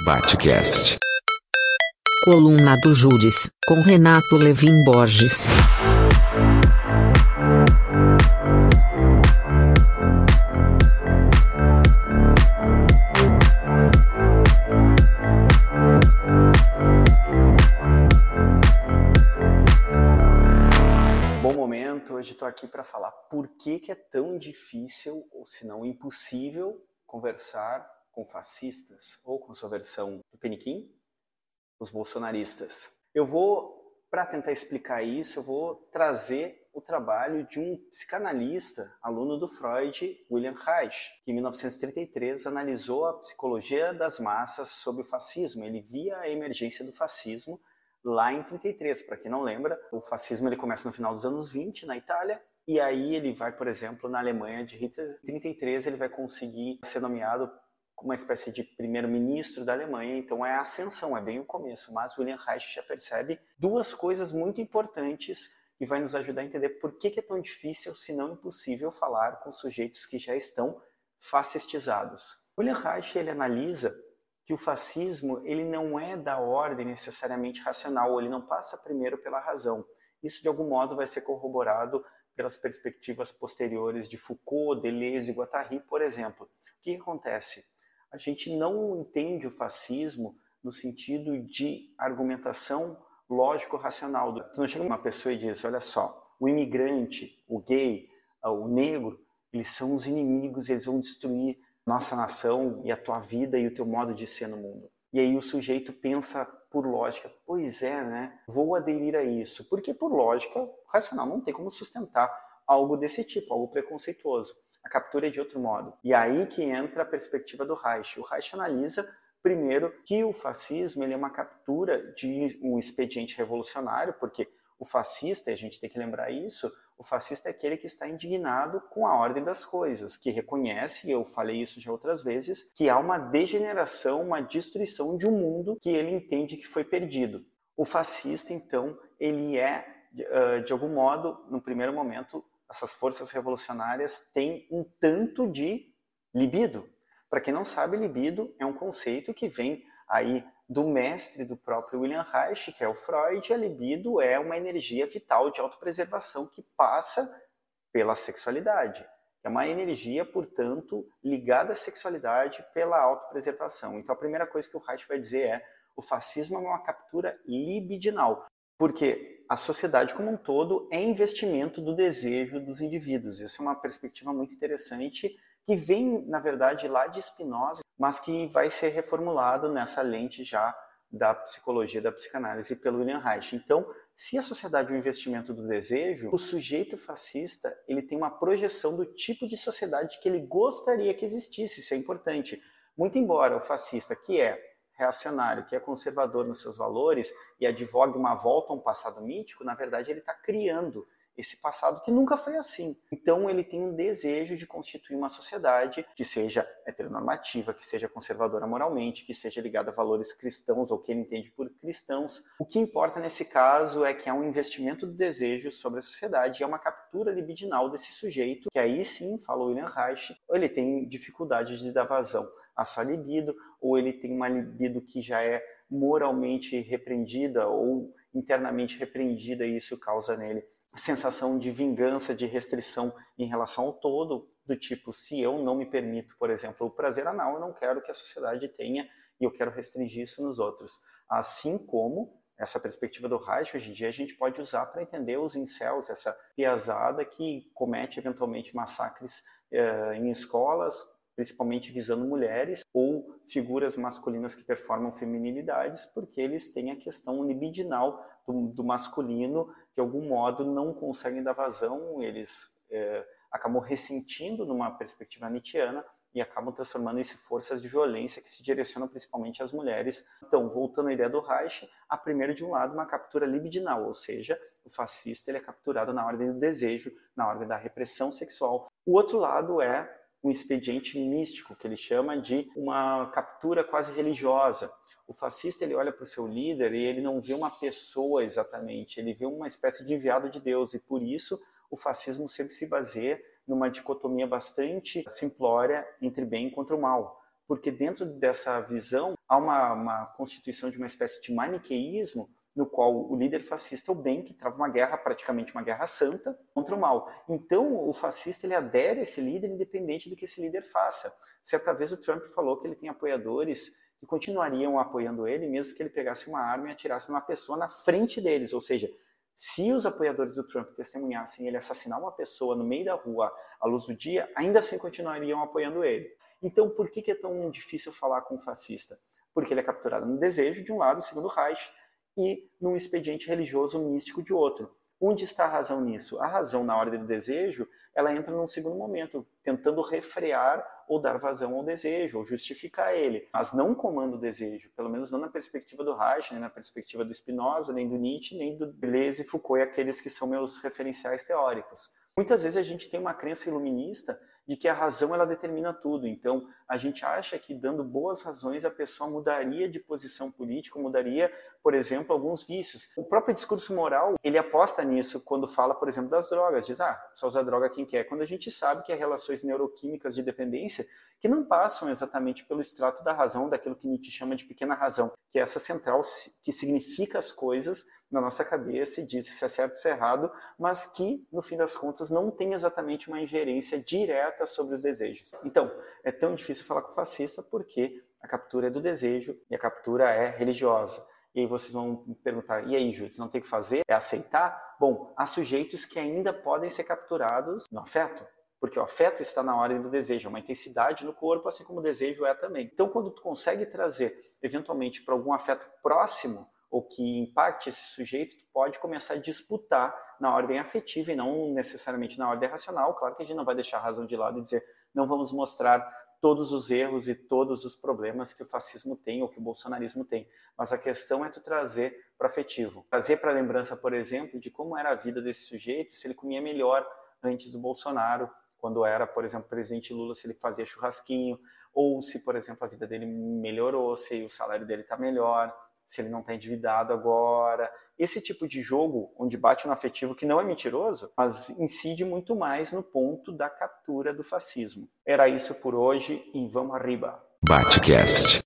Batcast. Coluna do Júris, com Renato Levin Borges. Bom momento, hoje estou aqui para falar por que, que é tão difícil, ou se não impossível, conversar com fascistas, ou com sua versão do Peniquim, os bolsonaristas. Eu vou, para tentar explicar isso, eu vou trazer o trabalho de um psicanalista, aluno do Freud, William Reich, que em 1933 analisou a psicologia das massas sobre o fascismo. Ele via a emergência do fascismo lá em 33. Para quem não lembra, o fascismo ele começa no final dos anos 20 na Itália e aí ele vai, por exemplo, na Alemanha de Hitler. Em 33 ele vai conseguir ser nomeado uma espécie de primeiro-ministro da Alemanha. Então é a ascensão, é bem o começo. Mas William Reich já percebe duas coisas muito importantes que vai nos ajudar a entender por que, é tão difícil, se não impossível, falar com sujeitos que já estão fascistizados. William Reich ele analisa que o fascismo ele não é da ordem necessariamente racional, ele não passa primeiro pela razão. Isso de algum modo vai ser corroborado pelas perspectivas posteriores de Foucault, Deleuze e Guattari, por exemplo. O que acontece? A gente não entende o fascismo no sentido de argumentação lógico-racional. Tu não chega uma pessoa e diz, olha só, o imigrante, o gay, o negro, eles são os inimigos, eles vão destruir nossa nação e a tua vida e o teu modo de ser no mundo. E aí o sujeito pensa por lógica, pois é, né? Vou aderir a isso. Porque por lógica racional não tem como sustentar algo desse tipo, algo preconceituoso. A captura é de outro modo. E aí que entra a perspectiva do Reich. O Reich analisa primeiro que o fascismo ele é uma captura de um expediente revolucionário, porque o fascista, e a gente tem que lembrar isso, o fascista é aquele que está indignado com a ordem das coisas, que reconhece, e eu falei isso já outras vezes, que há uma degeneração, uma destruição de um mundo que ele entende que foi perdido. O fascista, então, ele é, de algum modo, no primeiro momento, essas forças revolucionárias têm um tanto de libido. Para quem não sabe, libido é um conceito que vem aí do mestre do próprio William Reich, que é o Freud, a libido é uma energia vital de autopreservação que passa pela sexualidade. É uma energia, portanto, ligada à sexualidade pela autopreservação. Então, a primeira coisa que o Reich vai dizer é o fascismo é uma captura libidinal, porque a sociedade como um todo é investimento do desejo dos indivíduos. Essa é uma perspectiva muito interessante que vem, na verdade, lá de Spinoza, mas que vai ser reformulado nessa lente já da psicologia da psicanálise pelo William Reich. Então, se a sociedade é um investimento do desejo, o sujeito fascista ele tem uma projeção do tipo de sociedade que ele gostaria que existisse. Isso é importante. Muito embora o fascista, que é reacionário, que é conservador nos seus valores e advogue uma volta a um passado mítico, na verdade ele está criando esse passado que nunca foi assim. Então ele tem um desejo de constituir uma sociedade que seja heteronormativa, que seja conservadora moralmente, que seja ligada a valores cristãos ou que ele entende por cristãos. O que importa nesse caso é que há um investimento do desejo sobre a sociedade é uma captura libidinal desse sujeito, que aí sim, falou William Reich, ele tem dificuldade de dar vazão à sua libido, ou ele tem uma libido que já é moralmente repreendida ou internamente repreendida e isso causa nele sensação de vingança, de restrição em relação ao todo, do tipo, se eu não me permito, por exemplo, o prazer anal, eu não quero que a sociedade tenha e eu quero restringir isso nos outros. Assim como essa perspectiva do Reich, hoje em dia, a gente pode usar para entender os incels, essa piazada que comete eventualmente massacres eh, em escolas, principalmente visando mulheres ou figuras masculinas que performam feminilidades, porque eles têm a questão libidinal do, do masculino, de algum modo não conseguem dar vazão, eles é, acabam ressentindo numa perspectiva nietzschiana e acabam transformando isso em forças de violência que se direcionam principalmente às mulheres. Então, voltando à ideia do Reich, a primeiro de um lado uma captura libidinal, ou seja, o fascista ele é capturado na ordem do desejo, na ordem da repressão sexual. O outro lado é um expediente místico, que ele chama de uma captura quase religiosa. O fascista ele olha para o seu líder e ele não vê uma pessoa exatamente, ele vê uma espécie de enviado de Deus e por isso o fascismo sempre se baseia numa dicotomia bastante simplória entre bem contra o mal. porque dentro dessa visão há uma, uma constituição de uma espécie de maniqueísmo no qual o líder fascista é o bem que trava uma guerra, praticamente uma guerra santa, contra o mal. Então, o fascista ele adere a esse líder independente do que esse líder faça. Certa vez o Trump falou que ele tem apoiadores que continuariam apoiando ele, mesmo que ele pegasse uma arma e atirasse numa pessoa na frente deles. Ou seja, se os apoiadores do Trump testemunhassem ele assassinar uma pessoa no meio da rua à luz do dia, ainda assim continuariam apoiando ele. Então, por que, é tão difícil falar com um fascista? Porque ele é capturado no desejo de um lado, segundo Reich, e num expediente religioso místico de outro. Onde está a razão nisso? A razão na ordem do desejo, ela entra num segundo momento, tentando refrear ou dar vazão ao desejo, ou justificar ele, mas não comanda o desejo, pelo menos não na perspectiva do Reich, nem na perspectiva do Spinoza, nem do Nietzsche, nem do Deleuze Foucault, e aqueles que são meus referenciais teóricos. Muitas vezes a gente tem uma crença iluminista de que a razão ela determina tudo. Então, a gente acha que dando boas razões a pessoa mudaria de posição política, mudaria, por exemplo, alguns vícios. O próprio discurso moral, ele aposta nisso quando fala, por exemplo, das drogas. Diz, ah, só usa droga quem quer. Quando a gente sabe que há relações neuroquímicas de dependência que não passam exatamente pelo extrato da razão, daquilo que Nietzsche chama de pequena razão, que é essa central que significa as coisas na nossa cabeça e diz se é certo ou se é errado, mas que, no fim das contas, não tem exatamente uma ingerência direta sobre os desejos. Então, é tão difícil falar com o fascista porque a captura é do desejo e a captura é religiosa. E aí vocês vão me perguntar, e aí, Júlio, não tem que fazer? É aceitar? Bom, há sujeitos que ainda podem ser capturados no afeto, porque o afeto está na ordem do desejo, é uma intensidade no corpo, assim como o desejo é também. Então, quando tu consegue trazer, eventualmente, para algum afeto próximo, ou que impacte esse sujeito, tu pode começar a disputar na ordem afetiva e não necessariamente na ordem racional. Claro que a gente não vai deixar a razão de lado e dizer não vamos mostrar todos os erros e todos os problemas que o fascismo tem ou que o bolsonarismo tem. Mas a questão é tu trazer para afetivo. Trazer para lembrança, por exemplo, de como era a vida desse sujeito, se ele comia melhor antes do Bolsonaro, quando era, por exemplo, presidente Lula, se ele fazia churrasquinho, ou se, por exemplo, a vida dele melhorou, se o salário dele está melhor, se ele não está endividado agora. Esse tipo de jogo, onde bate no afetivo, que não é mentiroso, mas incide muito mais no ponto da captura do fascismo. Era isso por hoje e vamos arriba. Batecast.